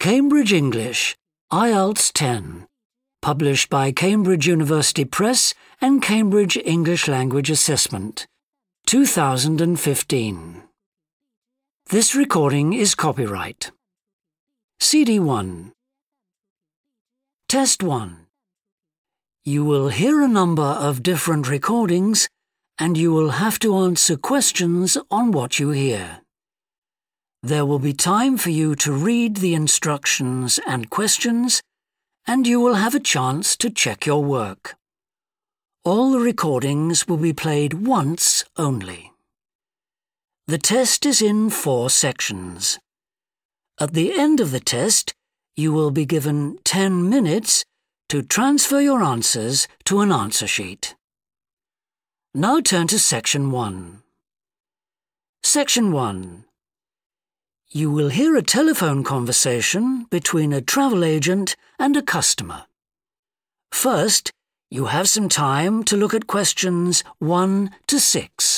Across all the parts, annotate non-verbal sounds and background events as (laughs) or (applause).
Cambridge English, IELTS 10. Published by Cambridge University Press and Cambridge English Language Assessment. 2015. This recording is copyright. CD 1. Test 1. You will hear a number of different recordings and you will have to answer questions on what you hear. There will be time for you to read the instructions and questions, and you will have a chance to check your work. All the recordings will be played once only. The test is in four sections. At the end of the test, you will be given 10 minutes to transfer your answers to an answer sheet. Now turn to Section 1. Section 1. You will hear a telephone conversation between a travel agent and a customer. First, you have some time to look at questions 1 to 6.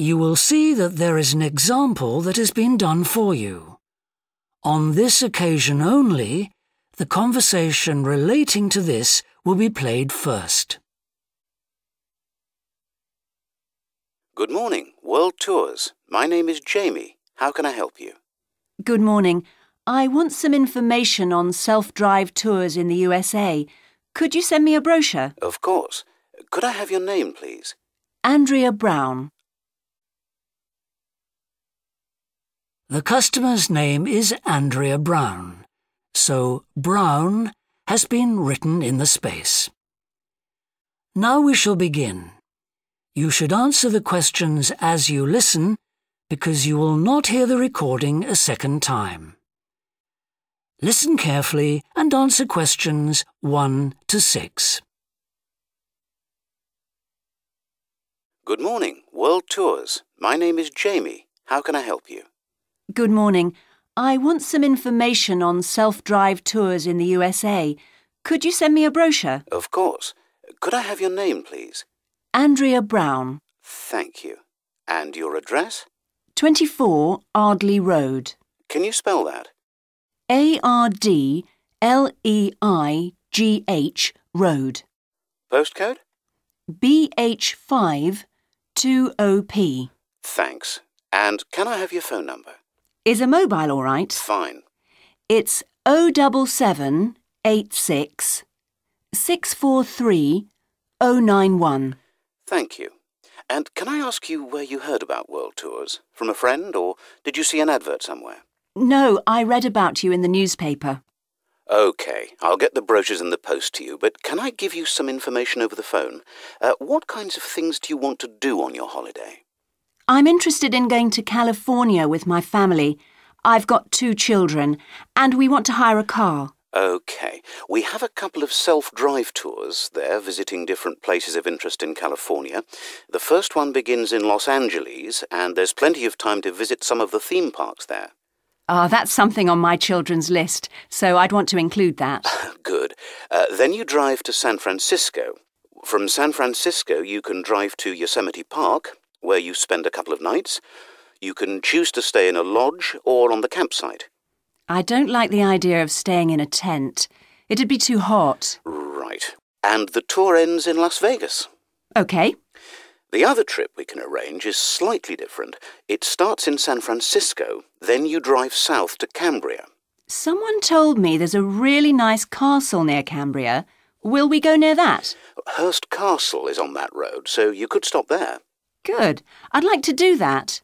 You will see that there is an example that has been done for you. On this occasion only, the conversation relating to this will be played first. Good morning, World Tours. My name is Jamie. How can I help you? Good morning. I want some information on self-drive tours in the USA. Could you send me a brochure? Of course. Could I have your name, please? Andrea Brown. The customer's name is Andrea Brown, so Brown has been written in the space. Now we shall begin. You should answer the questions as you listen because you will not hear the recording a second time. Listen carefully and answer questions 1 to 6. Good morning, World Tours. My name is Jamie. How can I help you? Good morning. I want some information on self-drive tours in the USA. Could you send me a brochure? Of course. Could I have your name, please? Andrea Brown. Thank you. And your address? 24 Ardleigh Road. Can you spell that? A-R-D-L-E-I-G-H Road. Postcode? BH5 2OP. Thanks. And can I have your phone number? Is a mobile all right? Fine. It's 07786 643 091. Thank you. And can I ask you where you heard about World Tours? From a friend, or did you see an advert somewhere? No, I read about you in the newspaper. OK, I'll get the brochures in the post to you, but can I give you some information over the phone? Uh, what kinds of things do you want to do on your holiday? I'm interested in going to California with my family. I've got two children, and we want to hire a car. OK. We have a couple of self-drive tours there, visiting different places of interest in California. The first one begins in Los Angeles, and there's plenty of time to visit some of the theme parks there. Ah, oh, that's something on my children's list, so I'd want to include that. (laughs) Good. Uh, then you drive to San Francisco. From San Francisco, you can drive to Yosemite Park, where you spend a couple of nights. You can choose to stay in a lodge or on the campsite. I don't like the idea of staying in a tent. It'd be too hot. Right. And the tour ends in Las Vegas. OK. The other trip we can arrange is slightly different. It starts in San Francisco, then you drive south to Cambria. Someone told me there's a really nice castle near Cambria. Will we go near that? Hearst Castle is on that road, so you could stop there. Good. I'd like to do that.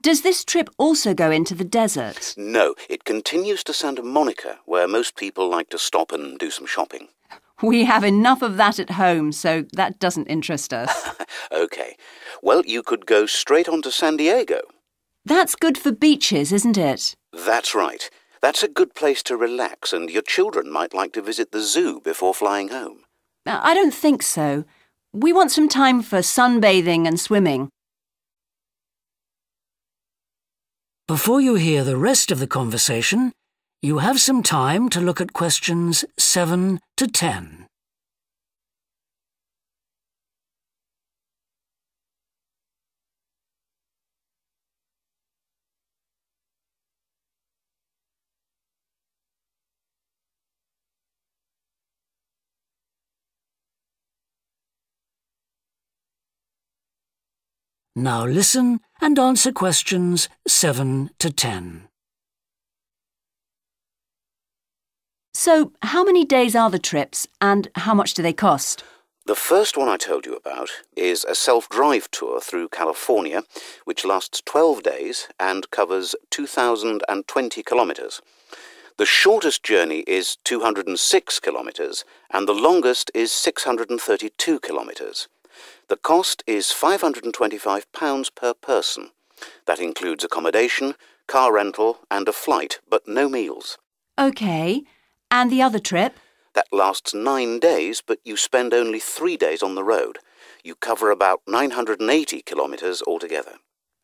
Does this trip also go into the desert? No, it continues to Santa Monica, where most people like to stop and do some shopping. We have enough of that at home, so that doesn't interest us. (laughs) OK. Well, you could go straight on to San Diego. That's good for beaches, isn't it? That's right. That's a good place to relax, and your children might like to visit the zoo before flying home. Uh, I don't think so. We want some time for sunbathing and swimming. Before you hear the rest of the conversation, you have some time to look at questions 7 to 10. Now listen and answer questions 7 to 10. So, how many days are the trips and how much do they cost? The first one I told you about is a self drive tour through California, which lasts 12 days and covers 2,020 kilometres. The shortest journey is 206 kilometres and the longest is 632 kilometres. The cost is £525 per person. That includes accommodation, car rental, and a flight, but no meals. OK. And the other trip? That lasts nine days, but you spend only three days on the road. You cover about 980 kilometres altogether.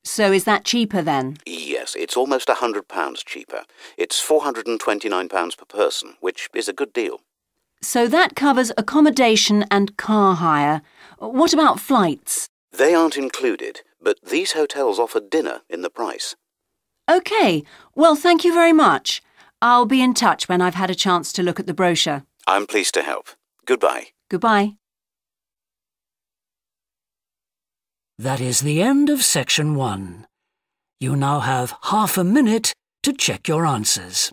So is that cheaper then? Yes, it's almost a £100 cheaper. It's £429 per person, which is a good deal. So that covers accommodation and car hire. What about flights? They aren't included, but these hotels offer dinner in the price. OK. Well, thank you very much. I'll be in touch when I've had a chance to look at the brochure. I'm pleased to help. Goodbye. Goodbye. That is the end of section 1. You now have half a minute to check your answers.